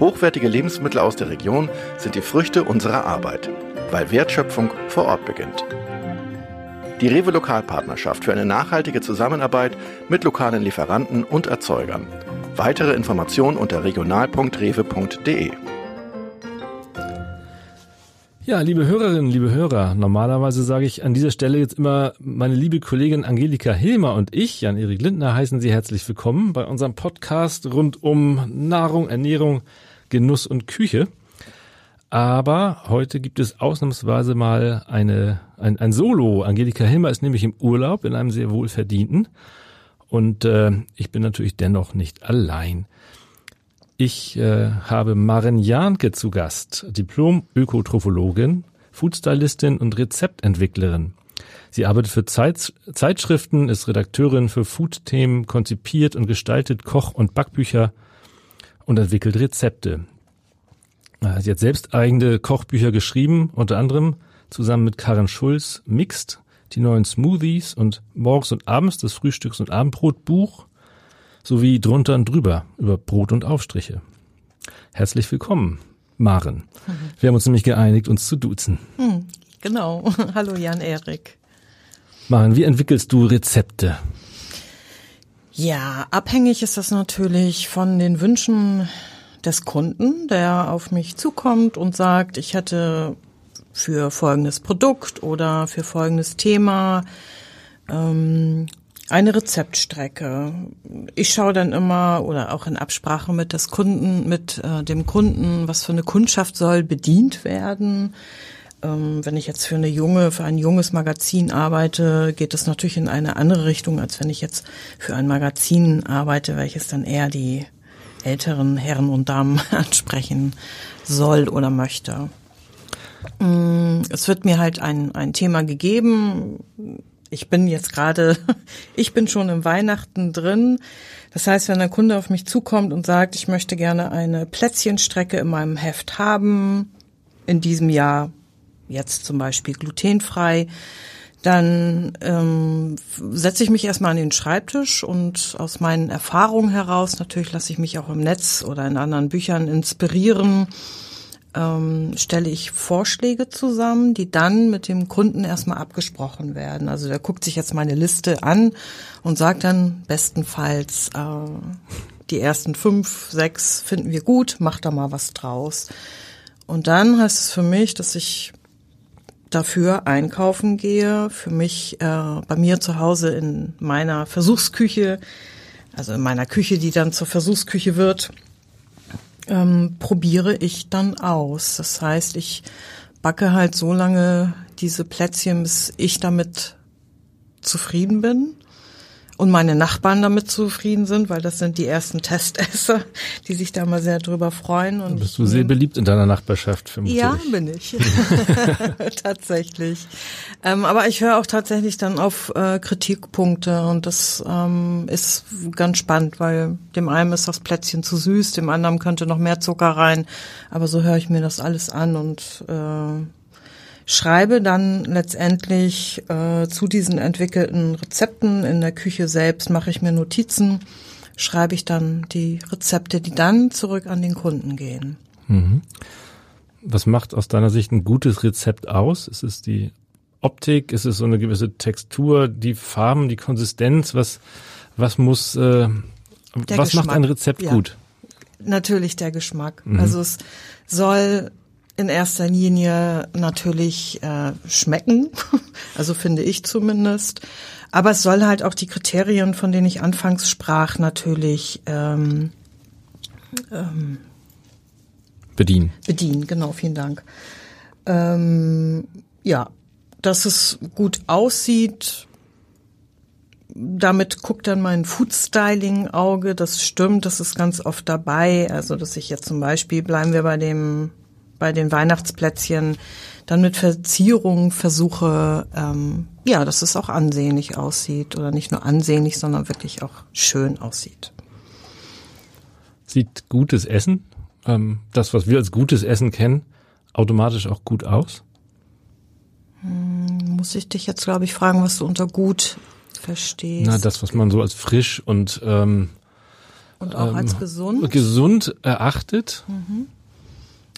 Hochwertige Lebensmittel aus der Region sind die Früchte unserer Arbeit, weil Wertschöpfung vor Ort beginnt. Die Rewe Lokalpartnerschaft für eine nachhaltige Zusammenarbeit mit lokalen Lieferanten und Erzeugern. Weitere Informationen unter regional.rewe.de. Ja, liebe Hörerinnen, liebe Hörer, normalerweise sage ich an dieser Stelle jetzt immer, meine liebe Kollegin Angelika Hilmer und ich, Jan-Erik Lindner, heißen Sie herzlich willkommen bei unserem Podcast rund um Nahrung, Ernährung, Genuss und Küche. Aber heute gibt es ausnahmsweise mal eine, ein, ein Solo. Angelika Hilmer ist nämlich im Urlaub in einem sehr wohlverdienten. Und äh, ich bin natürlich dennoch nicht allein. Ich äh, habe Maren Janke zu Gast, Diplom-Ökotrophologin, Foodstylistin und Rezeptentwicklerin. Sie arbeitet für Zeit, Zeitschriften, ist Redakteurin für Food-Themen, konzipiert und gestaltet Koch- und Backbücher und entwickelt Rezepte. Sie hat selbst eigene Kochbücher geschrieben, unter anderem zusammen mit Karen Schulz Mixed, die neuen Smoothies und Morgens und Abends das Frühstücks- und Abendbrotbuch sowie drunter und drüber über Brot und Aufstriche. Herzlich willkommen, Maren. Mhm. Wir haben uns nämlich geeinigt, uns zu duzen. Mhm, genau. Hallo Jan-Erik. Maren, wie entwickelst du Rezepte? Ja, abhängig ist das natürlich von den Wünschen des Kunden, der auf mich zukommt und sagt, ich hätte für folgendes Produkt oder für folgendes Thema ähm, eine Rezeptstrecke. Ich schaue dann immer oder auch in Absprache mit des Kunden, mit äh, dem Kunden, was für eine Kundschaft soll bedient werden. Ähm, wenn ich jetzt für eine junge, für ein junges Magazin arbeite, geht es natürlich in eine andere Richtung, als wenn ich jetzt für ein Magazin arbeite, welches dann eher die älteren Herren und Damen ansprechen soll oder möchte. Mm, es wird mir halt ein, ein Thema gegeben, ich bin jetzt gerade, ich bin schon im Weihnachten drin. Das heißt, wenn ein Kunde auf mich zukommt und sagt, ich möchte gerne eine Plätzchenstrecke in meinem Heft haben, in diesem Jahr jetzt zum Beispiel glutenfrei, dann ähm, setze ich mich erstmal an den Schreibtisch und aus meinen Erfahrungen heraus, natürlich lasse ich mich auch im Netz oder in anderen Büchern inspirieren, ähm, stelle ich Vorschläge zusammen, die dann mit dem Kunden erstmal abgesprochen werden. Also der guckt sich jetzt meine Liste an und sagt dann bestenfalls, äh, die ersten fünf, sechs finden wir gut, mach da mal was draus. Und dann heißt es für mich, dass ich dafür einkaufen gehe, für mich äh, bei mir zu Hause in meiner Versuchsküche, also in meiner Küche, die dann zur Versuchsküche wird, ähm, probiere ich dann aus. Das heißt, ich backe halt so lange diese Plätzchen, bis ich damit zufrieden bin und meine Nachbarn damit zufrieden sind, weil das sind die ersten Testesser, die sich da mal sehr drüber freuen. Und bist du sehr beliebt in deiner Nachbarschaft, vermutlich. Ja, bin ich. tatsächlich. Ähm, aber ich höre auch tatsächlich dann auf äh, Kritikpunkte und das ähm, ist ganz spannend, weil dem einen ist das Plätzchen zu süß, dem anderen könnte noch mehr Zucker rein. Aber so höre ich mir das alles an und äh, schreibe dann letztendlich äh, zu diesen entwickelten Rezepten in der Küche selbst, mache ich mir Notizen, schreibe ich dann die Rezepte, die dann zurück an den Kunden gehen. Mhm. Was macht aus deiner Sicht ein gutes Rezept aus? Ist es die Optik? Ist es so eine gewisse Textur, die Farben, die Konsistenz? Was, was muss, äh, was Geschmack. macht ein Rezept ja. gut? Natürlich der Geschmack. Mhm. Also es soll in erster Linie natürlich äh, schmecken, also finde ich zumindest. Aber es soll halt auch die Kriterien, von denen ich anfangs sprach, natürlich ähm, ähm, bedienen. Bedienen, genau, vielen Dank. Ähm, ja, dass es gut aussieht, damit guckt dann mein Food-Styling-Auge, das stimmt, das ist ganz oft dabei. Also, dass ich jetzt zum Beispiel, bleiben wir bei dem bei den Weihnachtsplätzchen dann mit Verzierungen versuche, ähm, ja, dass es auch ansehnlich aussieht oder nicht nur ansehnlich, sondern wirklich auch schön aussieht. Sieht gutes Essen, ähm, das, was wir als gutes Essen kennen, automatisch auch gut aus? Hm, muss ich dich jetzt, glaube ich, fragen, was du unter gut verstehst? Na, das, was man so als frisch und ähm, und auch ähm, als gesund. Gesund erachtet. Mhm.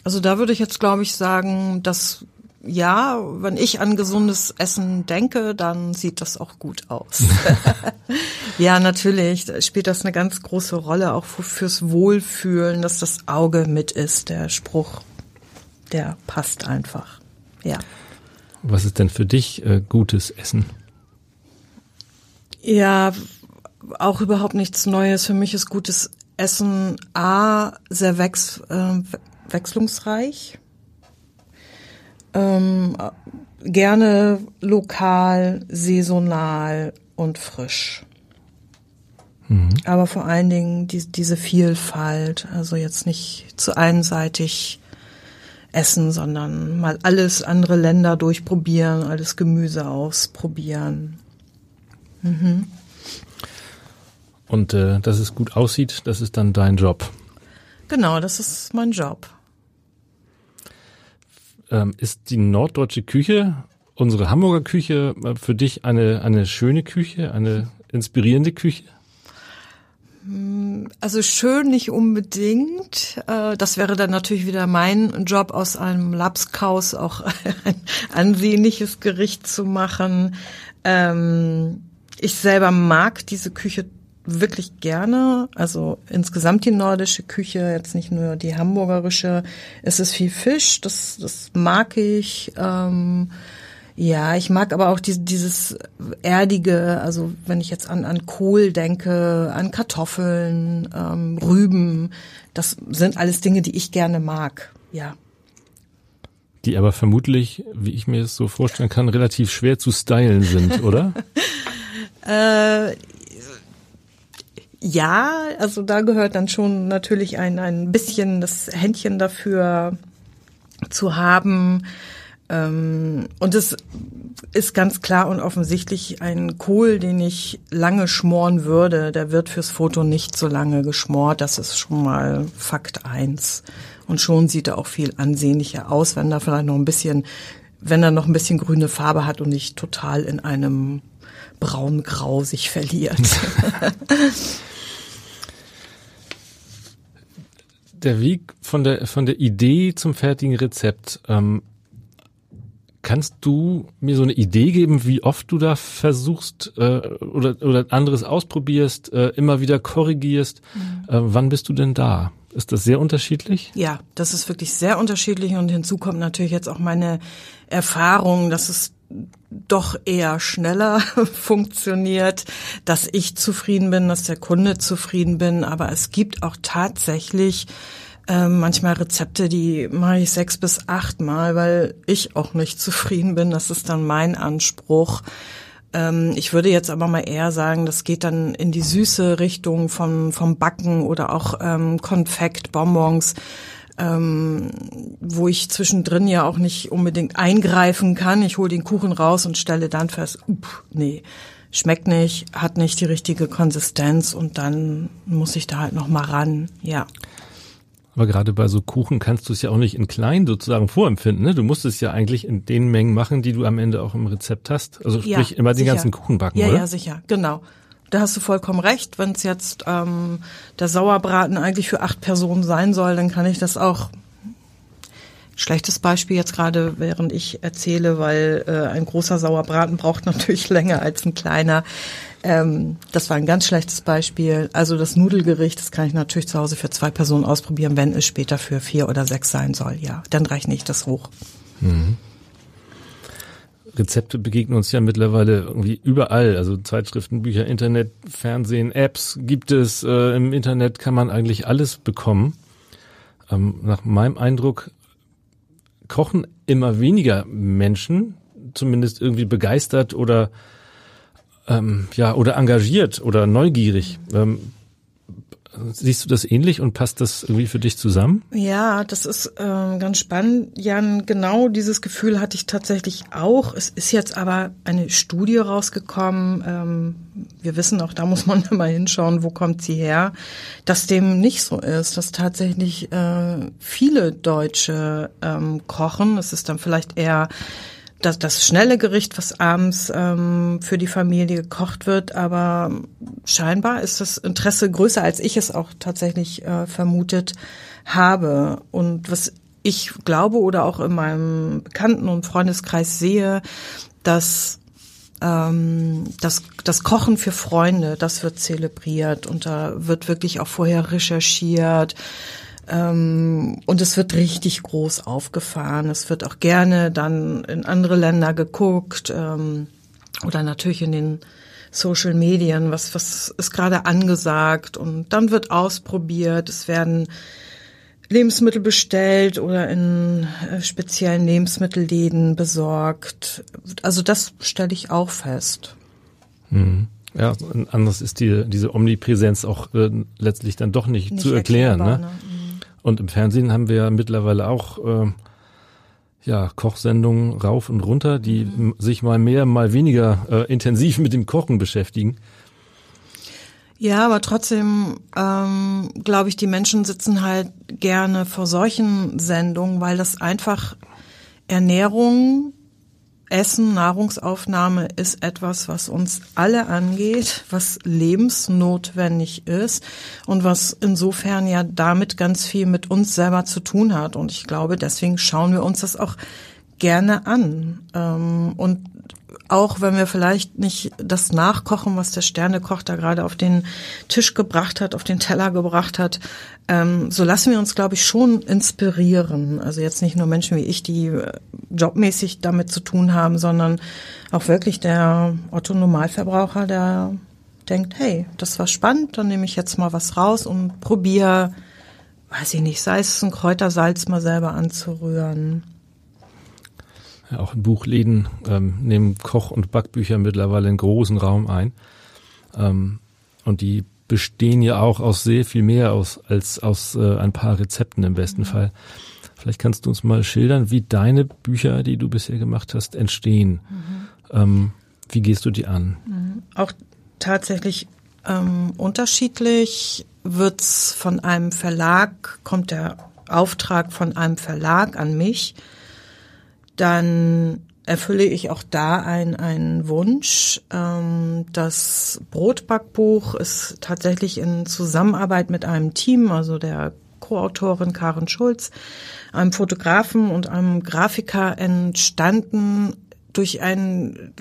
Also da würde ich jetzt, glaube ich, sagen, dass ja, wenn ich an gesundes Essen denke, dann sieht das auch gut aus. ja, natürlich spielt das eine ganz große Rolle, auch fürs Wohlfühlen, dass das Auge mit ist. Der Spruch, der passt einfach. Ja. Was ist denn für dich äh, gutes Essen? Ja, auch überhaupt nichts Neues. Für mich ist gutes Essen A, sehr wechs, äh, wechslungsreich ähm, gerne lokal, saisonal und frisch. Mhm. Aber vor allen Dingen die, diese Vielfalt, also jetzt nicht zu einseitig essen, sondern mal alles andere Länder durchprobieren, alles Gemüse ausprobieren. Mhm. Und äh, dass es gut aussieht, das ist dann dein Job. Genau, das ist mein Job. Ähm, ist die norddeutsche Küche, unsere Hamburger Küche, äh, für dich eine, eine schöne Küche, eine inspirierende Küche? Also schön nicht unbedingt. Äh, das wäre dann natürlich wieder mein Job, aus einem Lapskaus auch ein ansehnliches Gericht zu machen. Ähm, ich selber mag diese Küche wirklich gerne. Also insgesamt die nordische Küche, jetzt nicht nur die hamburgerische. Es ist viel Fisch, das, das mag ich. Ähm, ja, ich mag aber auch die, dieses erdige, also wenn ich jetzt an, an Kohl denke, an Kartoffeln, ähm, Rüben, das sind alles Dinge, die ich gerne mag. Ja. Die aber vermutlich, wie ich mir es so vorstellen kann, relativ schwer zu stylen sind, oder? äh, ja, also da gehört dann schon natürlich ein, ein bisschen das Händchen dafür zu haben. Ähm, und es ist ganz klar und offensichtlich ein Kohl, den ich lange schmoren würde. Der wird fürs Foto nicht so lange geschmort. Das ist schon mal Fakt eins. Und schon sieht er auch viel ansehnlicher aus, wenn er vielleicht noch ein bisschen, wenn er noch ein bisschen grüne Farbe hat und nicht total in einem braun-grau sich verliert. der Weg von der von der Idee zum fertigen Rezept. Ähm, kannst du mir so eine Idee geben, wie oft du da versuchst äh, oder oder anderes ausprobierst, äh, immer wieder korrigierst? Mhm. Äh, wann bist du denn da? Ist das sehr unterschiedlich? Ja, das ist wirklich sehr unterschiedlich und hinzu kommt natürlich jetzt auch meine Erfahrung, dass es doch eher schneller funktioniert, dass ich zufrieden bin, dass der Kunde zufrieden bin. Aber es gibt auch tatsächlich äh, manchmal Rezepte, die mache ich sechs bis acht Mal, weil ich auch nicht zufrieden bin. Das ist dann mein Anspruch. Ähm, ich würde jetzt aber mal eher sagen, das geht dann in die süße Richtung vom, vom Backen oder auch ähm, Konfekt, Bonbons ähm, wo ich zwischendrin ja auch nicht unbedingt eingreifen kann. Ich hole den Kuchen raus und stelle dann fest, up, nee, schmeckt nicht, hat nicht die richtige Konsistenz und dann muss ich da halt noch mal ran, ja. Aber gerade bei so Kuchen kannst du es ja auch nicht in klein sozusagen vorempfinden. Ne? Du musst es ja eigentlich in den Mengen machen, die du am Ende auch im Rezept hast. Also sprich ja, immer den ganzen Kuchen backen, ja, oder? Ja, sicher, genau. Da hast du vollkommen recht. Wenn es jetzt ähm, der Sauerbraten eigentlich für acht Personen sein soll, dann kann ich das auch. Schlechtes Beispiel jetzt gerade, während ich erzähle, weil äh, ein großer Sauerbraten braucht natürlich länger als ein kleiner. Ähm, das war ein ganz schlechtes Beispiel. Also das Nudelgericht, das kann ich natürlich zu Hause für zwei Personen ausprobieren, wenn es später für vier oder sechs sein soll. Ja, dann rechne ich das hoch. Mhm. Rezepte begegnen uns ja mittlerweile irgendwie überall. Also Zeitschriften, Bücher, Internet, Fernsehen, Apps gibt es. Äh, Im Internet kann man eigentlich alles bekommen. Ähm, nach meinem Eindruck kochen immer weniger Menschen, zumindest irgendwie begeistert oder ähm, ja oder engagiert oder neugierig. Ähm, Siehst du das ähnlich und passt das irgendwie für dich zusammen? Ja, das ist ähm, ganz spannend. Jan, genau dieses Gefühl hatte ich tatsächlich auch. Es ist jetzt aber eine Studie rausgekommen. Ähm, wir wissen auch, da muss man immer hinschauen, wo kommt sie her, dass dem nicht so ist, dass tatsächlich äh, viele Deutsche ähm, kochen. Es ist dann vielleicht eher das, das schnelle Gericht, was abends ähm, für die Familie gekocht wird, aber scheinbar ist das Interesse größer, als ich es auch tatsächlich äh, vermutet habe. Und was ich glaube oder auch in meinem Bekannten- und Freundeskreis sehe, dass ähm, das, das Kochen für Freunde, das wird zelebriert und da wird wirklich auch vorher recherchiert und es wird richtig groß aufgefahren. Es wird auch gerne dann in andere Länder geguckt ähm, oder natürlich in den Social Medien, was, was ist gerade angesagt und dann wird ausprobiert. Es werden Lebensmittel bestellt oder in äh, speziellen Lebensmittelläden besorgt. Also das stelle ich auch fest. Mhm. Ja, anders ist die, diese Omnipräsenz auch äh, letztlich dann doch nicht, nicht zu erklären. Ne? ne? Und im Fernsehen haben wir ja mittlerweile auch äh, ja, Kochsendungen rauf und runter, die mhm. sich mal mehr, mal weniger äh, intensiv mit dem Kochen beschäftigen. Ja, aber trotzdem ähm, glaube ich, die Menschen sitzen halt gerne vor solchen Sendungen, weil das einfach Ernährung Essen, Nahrungsaufnahme ist etwas, was uns alle angeht, was lebensnotwendig ist und was insofern ja damit ganz viel mit uns selber zu tun hat. Und ich glaube, deswegen schauen wir uns das auch gerne an. Ähm, und auch wenn wir vielleicht nicht das nachkochen, was der Sternekoch da gerade auf den Tisch gebracht hat, auf den Teller gebracht hat, ähm, so lassen wir uns, glaube ich, schon inspirieren. Also jetzt nicht nur Menschen wie ich, die äh, jobmäßig damit zu tun haben, sondern auch wirklich der Otto Normalverbraucher, der denkt, hey, das war spannend, dann nehme ich jetzt mal was raus und probiere, weiß ich nicht, sei es ein Kräutersalz mal selber anzurühren auch in Buchläden ähm, nehmen Koch- und Backbücher mittlerweile einen großen Raum ein. Ähm, und die bestehen ja auch aus sehr viel mehr aus, als aus äh, ein paar Rezepten im besten mhm. Fall. Vielleicht kannst du uns mal schildern, wie deine Bücher, die du bisher gemacht hast, entstehen. Mhm. Ähm, wie gehst du die an? Mhm. Auch tatsächlich ähm, unterschiedlich wird's von einem Verlag, kommt der Auftrag von einem Verlag an mich dann erfülle ich auch da einen, einen Wunsch. Ähm, das Brotbackbuch ist tatsächlich in Zusammenarbeit mit einem Team, also der Co-Autorin Karen Schulz, einem Fotografen und einem Grafiker entstanden durch einen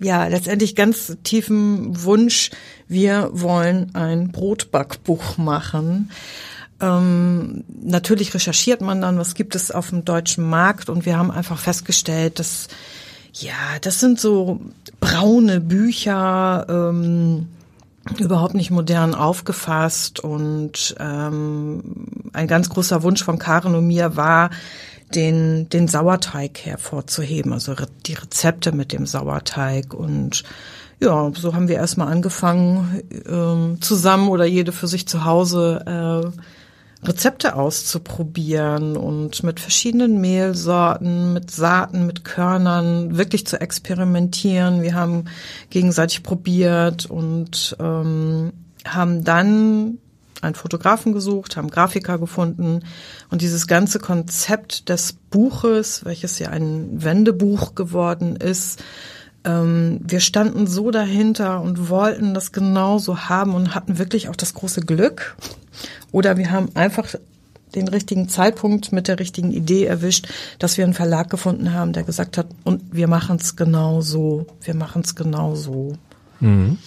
ja, letztendlich ganz tiefen Wunsch, wir wollen ein Brotbackbuch machen. Ähm, natürlich recherchiert man dann, was gibt es auf dem deutschen Markt. Und wir haben einfach festgestellt, dass ja, das sind so braune Bücher, ähm, überhaupt nicht modern aufgefasst. Und ähm, ein ganz großer Wunsch von Karen und mir war, den, den Sauerteig hervorzuheben, also die Rezepte mit dem Sauerteig. Und ja, so haben wir erstmal angefangen, ähm, zusammen oder jede für sich zu Hause äh, Rezepte auszuprobieren und mit verschiedenen Mehlsorten, mit Saaten, mit Körnern wirklich zu experimentieren. Wir haben gegenseitig probiert und ähm, haben dann einen Fotografen gesucht, haben Grafiker gefunden und dieses ganze Konzept des Buches, welches ja ein Wendebuch geworden ist, ähm, wir standen so dahinter und wollten das genauso haben und hatten wirklich auch das große Glück. Oder wir haben einfach den richtigen Zeitpunkt mit der richtigen Idee erwischt, dass wir einen Verlag gefunden haben, der gesagt hat, und wir machen es genau so, wir machen es genau so. Mhm.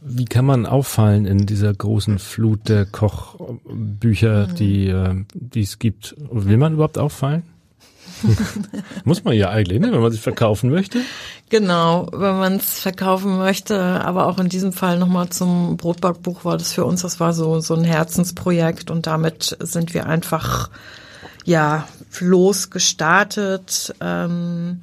Wie kann man auffallen in dieser großen Flut der Kochbücher, mhm. die, äh, die es gibt? Will man überhaupt auffallen? Muss man ja eigentlich, ne, wenn man sich verkaufen möchte. Genau, wenn man es verkaufen möchte, aber auch in diesem Fall nochmal zum Brotbackbuch war das für uns, das war so, so ein Herzensprojekt und damit sind wir einfach, ja, losgestartet. Ähm,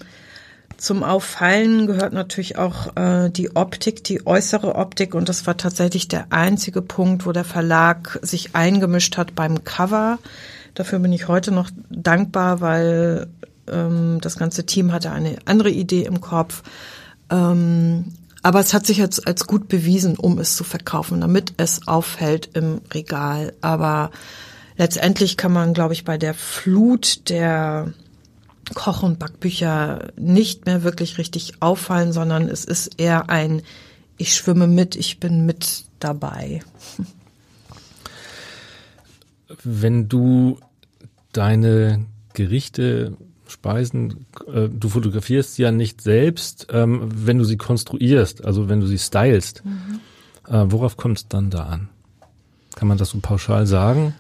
zum Auffallen gehört natürlich auch äh, die Optik, die äußere Optik. Und das war tatsächlich der einzige Punkt, wo der Verlag sich eingemischt hat beim Cover. Dafür bin ich heute noch dankbar, weil ähm, das ganze Team hatte eine andere Idee im Kopf. Ähm, aber es hat sich jetzt als gut bewiesen, um es zu verkaufen, damit es auffällt im Regal. Aber letztendlich kann man, glaube ich, bei der Flut der Koch- und Backbücher nicht mehr wirklich richtig auffallen, sondern es ist eher ein, ich schwimme mit, ich bin mit dabei. Wenn du deine Gerichte, Speisen, äh, du fotografierst sie ja nicht selbst, ähm, wenn du sie konstruierst, also wenn du sie stylst. Mhm. Äh, worauf kommt es dann da an? Kann man das so pauschal sagen?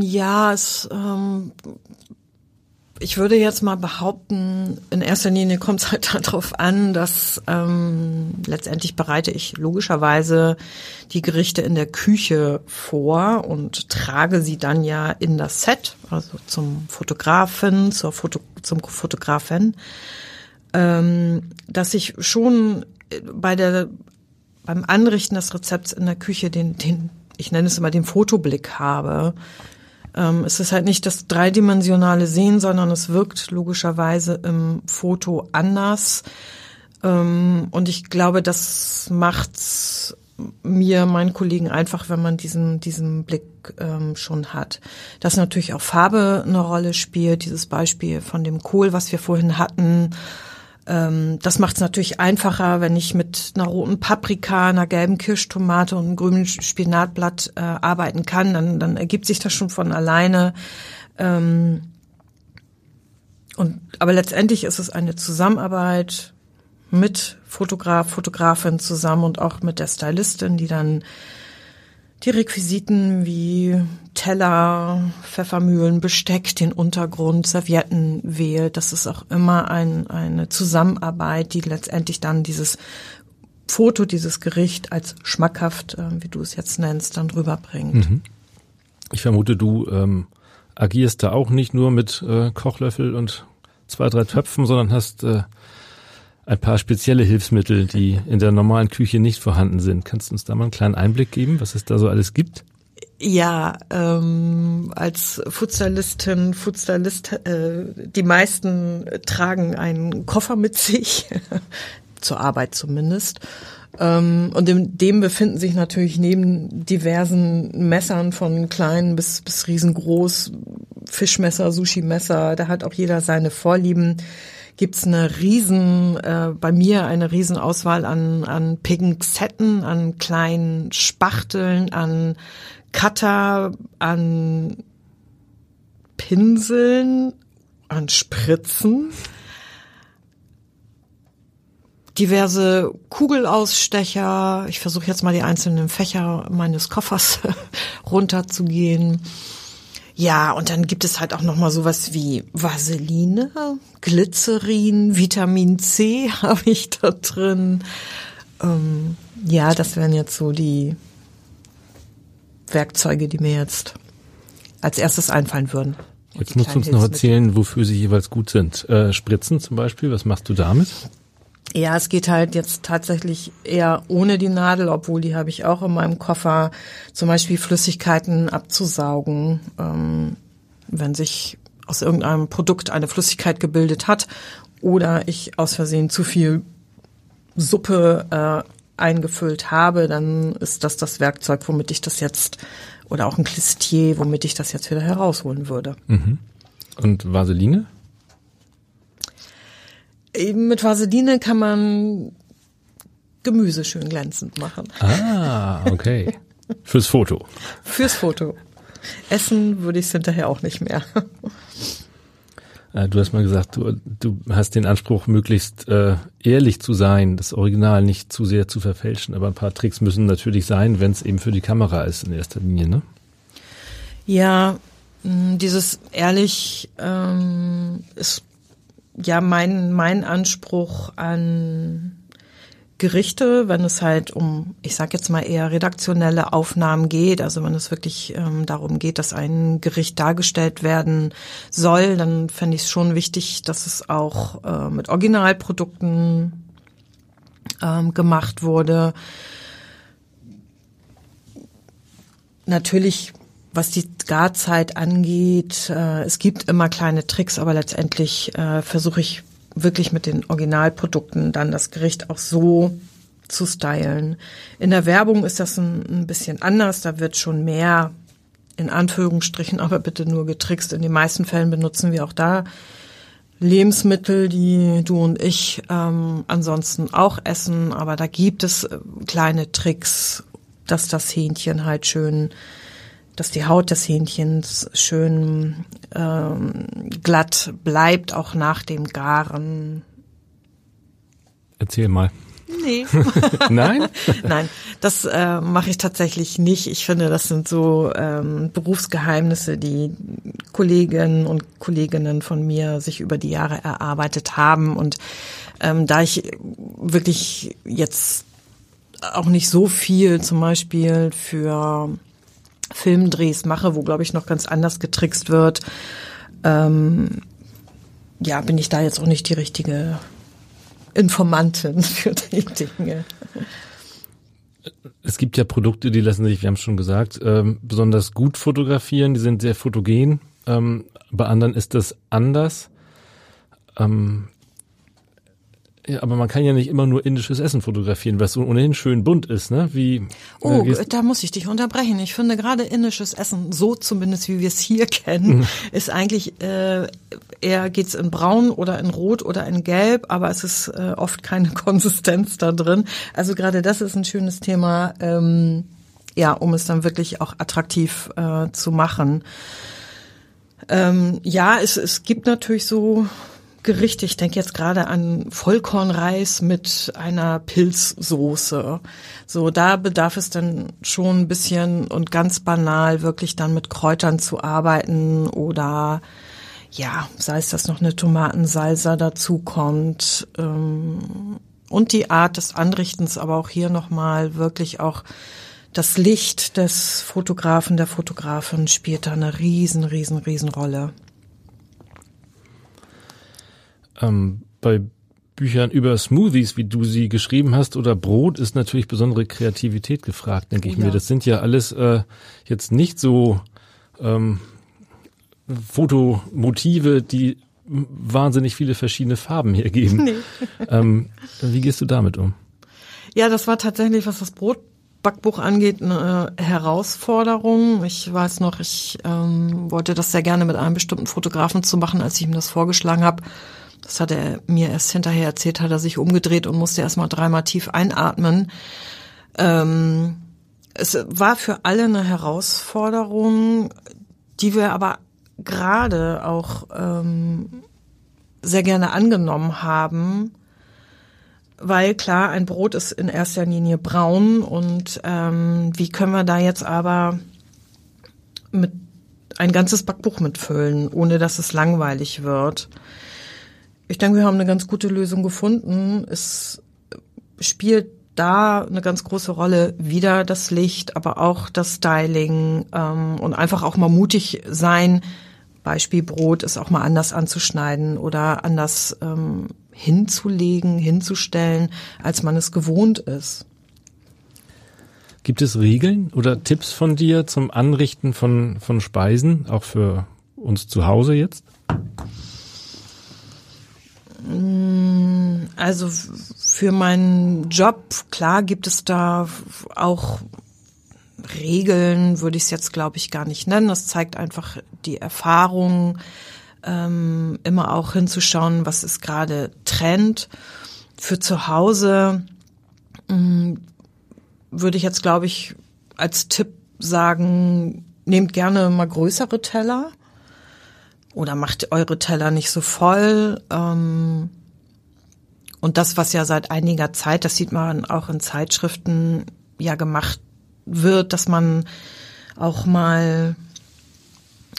Ja, es ähm, ich würde jetzt mal behaupten, in erster Linie kommt es halt darauf an, dass ähm, letztendlich bereite ich logischerweise die Gerichte in der Küche vor und trage sie dann ja in das Set, also zum Fotografen, zur Foto, zum Fotografen, ähm, dass ich schon bei der beim Anrichten des Rezepts in der Küche den, den ich nenne es immer den Fotoblick habe ähm, es ist halt nicht das dreidimensionale Sehen, sondern es wirkt logischerweise im Foto anders. Ähm, und ich glaube, das macht's mir, meinen Kollegen einfach, wenn man diesen, diesen Blick ähm, schon hat. Dass natürlich auch Farbe eine Rolle spielt, dieses Beispiel von dem Kohl, was wir vorhin hatten. Ähm, das macht es natürlich einfacher, wenn ich mit einer roten Paprika, einer gelben Kirschtomate und einem grünen Spinatblatt äh, arbeiten kann, dann, dann ergibt sich das schon von alleine. Ähm, und, aber letztendlich ist es eine Zusammenarbeit mit Fotograf, Fotografin zusammen und auch mit der Stylistin, die dann die Requisiten wie Teller, Pfeffermühlen, Besteck, den Untergrund, Servietten wählt. Das ist auch immer ein, eine Zusammenarbeit, die letztendlich dann dieses Foto, dieses Gericht als schmackhaft, äh, wie du es jetzt nennst, dann rüberbringt. Mhm. Ich vermute, du ähm, agierst da auch nicht nur mit äh, Kochlöffel und zwei, drei Töpfen, sondern hast äh, ein paar spezielle Hilfsmittel, die in der normalen Küche nicht vorhanden sind. Kannst du uns da mal einen kleinen Einblick geben, was es da so alles gibt? Ja, ähm, als Futsalistin, Futsalist, äh, die meisten tragen einen Koffer mit sich, zur Arbeit zumindest. Ähm, und in dem befinden sich natürlich neben diversen Messern von klein bis, bis riesengroß, Fischmesser, Sushi-Messer, da hat auch jeder seine Vorlieben gibt's eine riesen, äh, bei mir eine riesen Auswahl an, an Pinzetten, an kleinen Spachteln, an Cutter, an Pinseln, an Spritzen, diverse Kugelausstecher. Ich versuche jetzt mal die einzelnen Fächer meines Koffers runterzugehen. Ja, und dann gibt es halt auch noch mal sowas wie Vaseline, Glycerin, Vitamin C habe ich da drin. Ähm, ja, das wären jetzt so die Werkzeuge, die mir jetzt als erstes einfallen würden. Jetzt musst du uns noch erzählen, wofür sie jeweils gut sind. Äh, Spritzen zum Beispiel, was machst du damit? Ja, es geht halt jetzt tatsächlich eher ohne die Nadel, obwohl die habe ich auch in meinem Koffer. Zum Beispiel Flüssigkeiten abzusaugen, ähm, wenn sich aus irgendeinem Produkt eine Flüssigkeit gebildet hat oder ich aus Versehen zu viel Suppe äh, eingefüllt habe, dann ist das das Werkzeug, womit ich das jetzt oder auch ein Klistier, womit ich das jetzt wieder herausholen würde. Mhm. Und Vaseline? Mit Vaseline kann man Gemüse schön glänzend machen. Ah, okay. Fürs Foto. Fürs Foto. Essen würde ich es hinterher auch nicht mehr. Äh, du hast mal gesagt, du, du hast den Anspruch, möglichst äh, ehrlich zu sein, das Original nicht zu sehr zu verfälschen. Aber ein paar Tricks müssen natürlich sein, wenn es eben für die Kamera ist in erster Linie, ne? Ja, dieses ehrlich ähm, ist ja mein mein Anspruch an Gerichte, wenn es halt um, ich sag jetzt mal eher redaktionelle Aufnahmen geht, also wenn es wirklich ähm, darum geht, dass ein Gericht dargestellt werden soll, dann fände ich es schon wichtig, dass es auch äh, mit Originalprodukten ähm, gemacht wurde. Natürlich was die Garzeit angeht, äh, es gibt immer kleine Tricks, aber letztendlich äh, versuche ich wirklich mit den Originalprodukten dann das Gericht auch so zu stylen. In der Werbung ist das ein, ein bisschen anders, da wird schon mehr in Anführungsstrichen, aber bitte nur getrickst. In den meisten Fällen benutzen wir auch da Lebensmittel, die du und ich ähm, ansonsten auch essen, aber da gibt es äh, kleine Tricks, dass das Hähnchen halt schön dass die Haut des Hähnchens schön ähm, glatt bleibt, auch nach dem Garen. Erzähl mal. Nee. Nein? Nein, das äh, mache ich tatsächlich nicht. Ich finde, das sind so ähm, Berufsgeheimnisse, die Kolleginnen und Kolleginnen von mir sich über die Jahre erarbeitet haben. Und ähm, da ich wirklich jetzt auch nicht so viel zum Beispiel für Filmdrehs mache, wo, glaube ich, noch ganz anders getrickst wird, ähm, ja, bin ich da jetzt auch nicht die richtige Informantin für die Dinge. Es gibt ja Produkte, die lassen sich, wir haben es schon gesagt, ähm, besonders gut fotografieren, die sind sehr fotogen. Ähm, bei anderen ist das anders. Ähm, ja, aber man kann ja nicht immer nur indisches Essen fotografieren, was ohnehin schön bunt ist, ne? Wie Oh, äh, da muss ich dich unterbrechen. Ich finde gerade indisches Essen, so zumindest wie wir es hier kennen, mhm. ist eigentlich äh, eher geht's in braun oder in rot oder in gelb, aber es ist äh, oft keine Konsistenz da drin. Also gerade das ist ein schönes Thema, ähm, ja, um es dann wirklich auch attraktiv äh, zu machen. Ähm, ja, es, es gibt natürlich so Gerichte. Ich denke jetzt gerade an Vollkornreis mit einer Pilzsoße. So, da bedarf es dann schon ein bisschen und ganz banal wirklich dann mit Kräutern zu arbeiten oder ja, sei es, dass noch eine Tomatensalsa dazu kommt. Ähm, und die Art des Anrichtens, aber auch hier nochmal wirklich auch das Licht des Fotografen, der Fotografin spielt da eine riesen, riesen, riesen Rolle ähm, bei Büchern über Smoothies, wie du sie geschrieben hast, oder Brot ist natürlich besondere Kreativität gefragt, denke ich ja. mir. Das sind ja alles äh, jetzt nicht so ähm, Fotomotive, die wahnsinnig viele verschiedene Farben hier geben. Nee. Ähm, wie gehst du damit um? Ja, das war tatsächlich, was das Brotbackbuch angeht, eine Herausforderung. Ich weiß noch, ich ähm, wollte das sehr gerne mit einem bestimmten Fotografen zu machen, als ich ihm das vorgeschlagen habe das hat er mir erst hinterher erzählt, hat er sich umgedreht und musste erstmal dreimal tief einatmen. Ähm, es war für alle eine Herausforderung, die wir aber gerade auch ähm, sehr gerne angenommen haben, weil klar, ein Brot ist in erster Linie braun und ähm, wie können wir da jetzt aber mit ein ganzes Backbuch mitfüllen, ohne dass es langweilig wird. Ich denke, wir haben eine ganz gute Lösung gefunden. Es spielt da eine ganz große Rolle wieder das Licht, aber auch das Styling ähm, und einfach auch mal mutig sein. Beispiel Brot ist auch mal anders anzuschneiden oder anders ähm, hinzulegen, hinzustellen, als man es gewohnt ist. Gibt es Regeln oder Tipps von dir zum Anrichten von, von Speisen, auch für uns zu Hause jetzt? Also für meinen Job, klar gibt es da auch Regeln, würde ich es jetzt, glaube ich, gar nicht nennen. Das zeigt einfach die Erfahrung, ähm, immer auch hinzuschauen, was ist gerade Trend. Für zu Hause ähm, würde ich jetzt, glaube ich, als Tipp sagen, nehmt gerne mal größere Teller oder macht eure Teller nicht so voll. Ähm, und das, was ja seit einiger Zeit, das sieht man auch in Zeitschriften, ja gemacht wird, dass man auch mal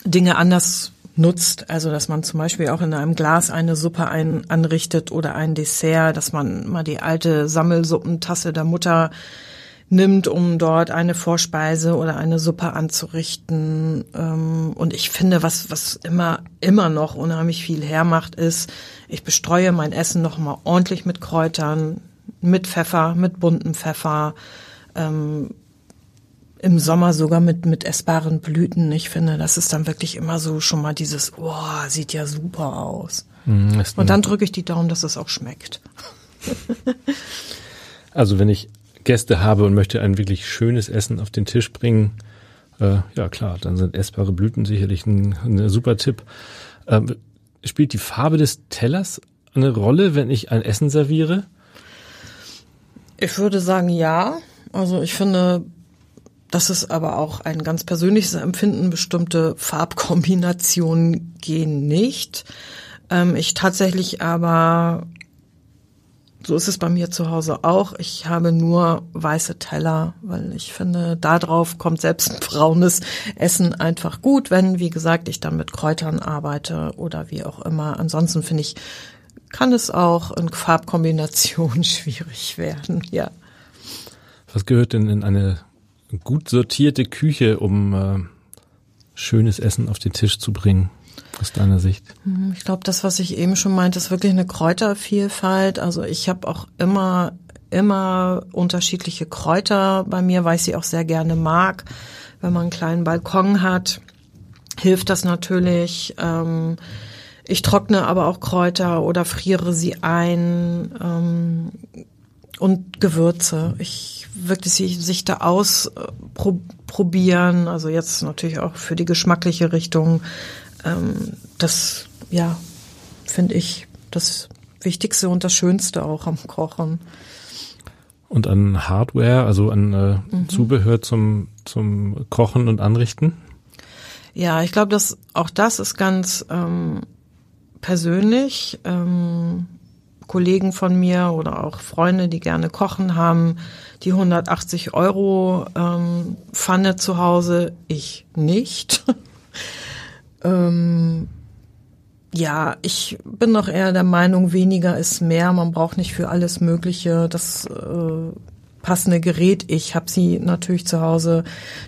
Dinge anders nutzt. Also dass man zum Beispiel auch in einem Glas eine Suppe ein, anrichtet oder ein Dessert, dass man mal die alte Sammelsuppentasse der Mutter nimmt, um dort eine Vorspeise oder eine Suppe anzurichten. Ähm, und ich finde, was, was immer, immer noch unheimlich viel hermacht, ist, ich bestreue mein Essen nochmal ordentlich mit Kräutern, mit Pfeffer, mit buntem Pfeffer, ähm, im Sommer sogar mit, mit essbaren Blüten. Ich finde, das ist dann wirklich immer so schon mal dieses, oh, sieht ja super aus. Mhm, und dann drücke ich die Daumen, dass es auch schmeckt. also wenn ich Gäste habe und möchte ein wirklich schönes Essen auf den Tisch bringen, äh, ja klar, dann sind essbare Blüten sicherlich ein, ein super Tipp. Ähm, spielt die Farbe des Tellers eine Rolle, wenn ich ein Essen serviere? Ich würde sagen, ja. Also ich finde, das ist aber auch ein ganz persönliches Empfinden. Bestimmte Farbkombinationen gehen nicht. Ähm, ich tatsächlich aber, so ist es bei mir zu Hause auch, ich habe nur weiße Teller, weil ich finde, darauf kommt selbst braunes Essen einfach gut, wenn, wie gesagt, ich dann mit Kräutern arbeite oder wie auch immer. Ansonsten finde ich, kann es auch in Farbkombinationen schwierig werden, ja. Was gehört denn in eine gut sortierte Küche, um äh, schönes Essen auf den Tisch zu bringen, aus deiner Sicht? Hm, ich glaube, das, was ich eben schon meinte, ist wirklich eine Kräutervielfalt. Also ich habe auch immer immer unterschiedliche Kräuter bei mir, weil ich sie auch sehr gerne mag. Wenn man einen kleinen Balkon hat, hilft das natürlich. Ähm, ich trockne aber auch Kräuter oder friere sie ein. Ähm, und Gewürze. Ich wirklich sich da ausprobieren, also jetzt natürlich auch für die geschmackliche Richtung. Ähm, das, ja, finde ich das Wichtigste und das Schönste auch am Kochen. Und an Hardware, also an äh, mhm. Zubehör zum, zum Kochen und Anrichten? Ja, ich glaube, dass auch das ist ganz ähm, persönlich. Ähm, Kollegen von mir oder auch Freunde, die gerne kochen haben, die 180 Euro ähm, Pfanne zu Hause, ich nicht. ähm, ja, ich bin noch eher der Meinung, weniger ist mehr. Man braucht nicht für alles Mögliche das äh, passende Gerät. Ich habe sie natürlich zu Hause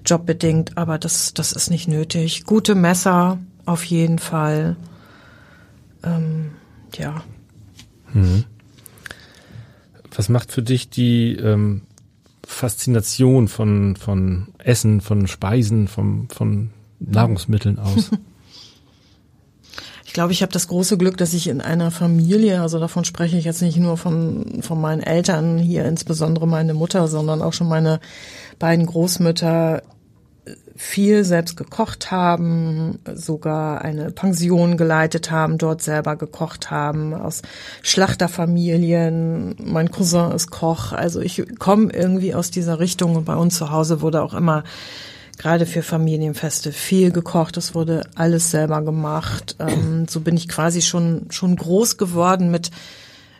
jobbedingt, aber das, das ist nicht nötig. Gute Messer auf jeden Fall. Ähm, ja. Mhm. Was macht für dich die ähm, Faszination von, von Essen, von Speisen, von, von Nahrungsmitteln aus? Glaube, ich habe das große Glück, dass ich in einer Familie, also davon spreche ich jetzt nicht nur von, von meinen Eltern, hier insbesondere meine Mutter, sondern auch schon meine beiden Großmütter viel selbst gekocht haben, sogar eine Pension geleitet haben, dort selber gekocht haben, aus Schlachterfamilien. Mein Cousin ist Koch. Also ich komme irgendwie aus dieser Richtung und bei uns zu Hause wurde auch immer gerade für Familienfeste viel gekocht. Es wurde alles selber gemacht. Ähm, so bin ich quasi schon, schon groß geworden mit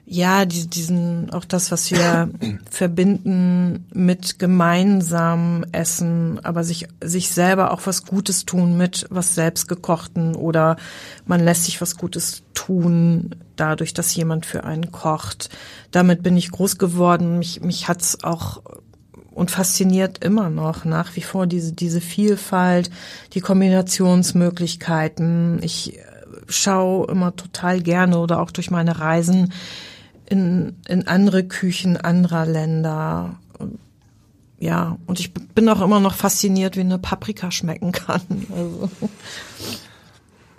ja, die, diesen, auch das, was wir verbinden mit gemeinsam Essen, aber sich, sich selber auch was Gutes tun mit was selbstgekochten oder man lässt sich was Gutes tun dadurch, dass jemand für einen kocht. Damit bin ich groß geworden. Mich, mich hat's auch und fasziniert immer noch nach wie vor diese, diese Vielfalt, die Kombinationsmöglichkeiten. Ich schaue immer total gerne oder auch durch meine Reisen in, in andere Küchen anderer Länder. Ja, und ich bin auch immer noch fasziniert, wie eine Paprika schmecken kann. Also.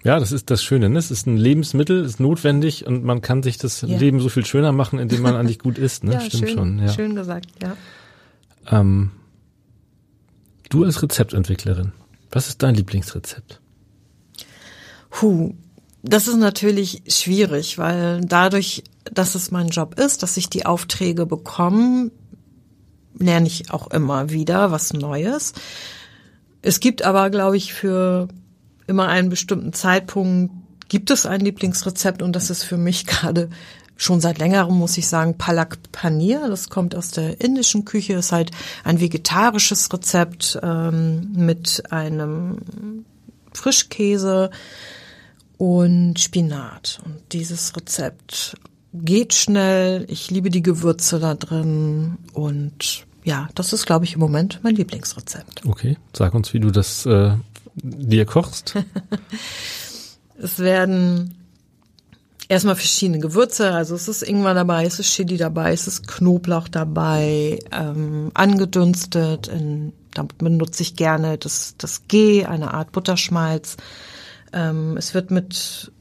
Ja, das ist das Schöne. Ne? Es ist ein Lebensmittel, ist notwendig und man kann sich das ja. Leben so viel schöner machen, indem man eigentlich gut isst. Ne? Ja, Stimmt schön, schon. Ja. Schön gesagt, ja. Ähm, du als Rezeptentwicklerin, was ist dein Lieblingsrezept? Huh, das ist natürlich schwierig, weil dadurch, dass es mein Job ist, dass ich die Aufträge bekomme, lerne ich auch immer wieder was Neues. Es gibt aber, glaube ich, für immer einen bestimmten Zeitpunkt gibt es ein Lieblingsrezept und das ist für mich gerade schon seit längerem, muss ich sagen, Palak Paneer. Das kommt aus der indischen Küche, ist halt ein vegetarisches Rezept ähm, mit einem Frischkäse und Spinat. Und dieses Rezept geht schnell. Ich liebe die Gewürze da drin und ja, das ist, glaube ich, im Moment mein Lieblingsrezept. Okay, sag uns, wie du das äh, dir kochst. es werden erstmal verschiedene Gewürze, also es ist Ingwer dabei, es ist Chili dabei, es ist Knoblauch dabei, ähm, angedünstet. In, damit benutze ich gerne das, das G, eine Art Butterschmalz. Ähm, es wird mit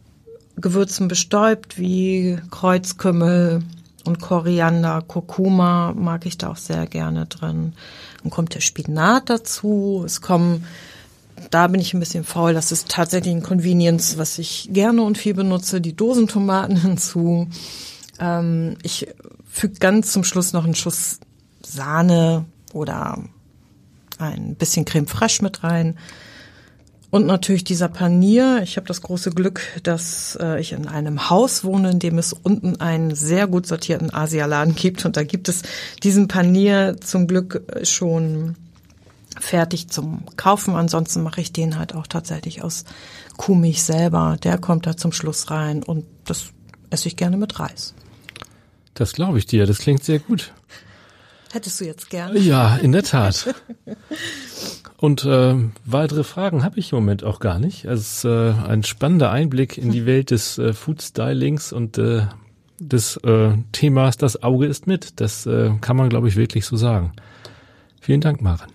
Gewürzen bestäubt wie Kreuzkümmel und Koriander, Kurkuma mag ich da auch sehr gerne drin. Dann kommt der Spinat dazu. Es kommen, da bin ich ein bisschen faul, das ist tatsächlich ein Convenience, was ich gerne und viel benutze, die Dosentomaten hinzu. Ähm, ich füge ganz zum Schluss noch einen Schuss Sahne oder ein bisschen Creme fraiche mit rein. Und natürlich dieser Panier. Ich habe das große Glück, dass äh, ich in einem Haus wohne, in dem es unten einen sehr gut sortierten Asialaden gibt. Und da gibt es diesen Panier zum Glück schon fertig zum Kaufen. Ansonsten mache ich den halt auch tatsächlich aus Kuhmilch selber. Der kommt da zum Schluss rein und das esse ich gerne mit Reis. Das glaube ich dir. Das klingt sehr gut. Hättest du jetzt gerne? Ja, in der Tat. Und äh, weitere Fragen habe ich im Moment auch gar nicht. Es ist äh, ein spannender Einblick in die Welt des äh, Food Stylings und äh, des äh, Themas Das Auge ist mit. Das äh, kann man, glaube ich, wirklich so sagen. Vielen Dank, Maren.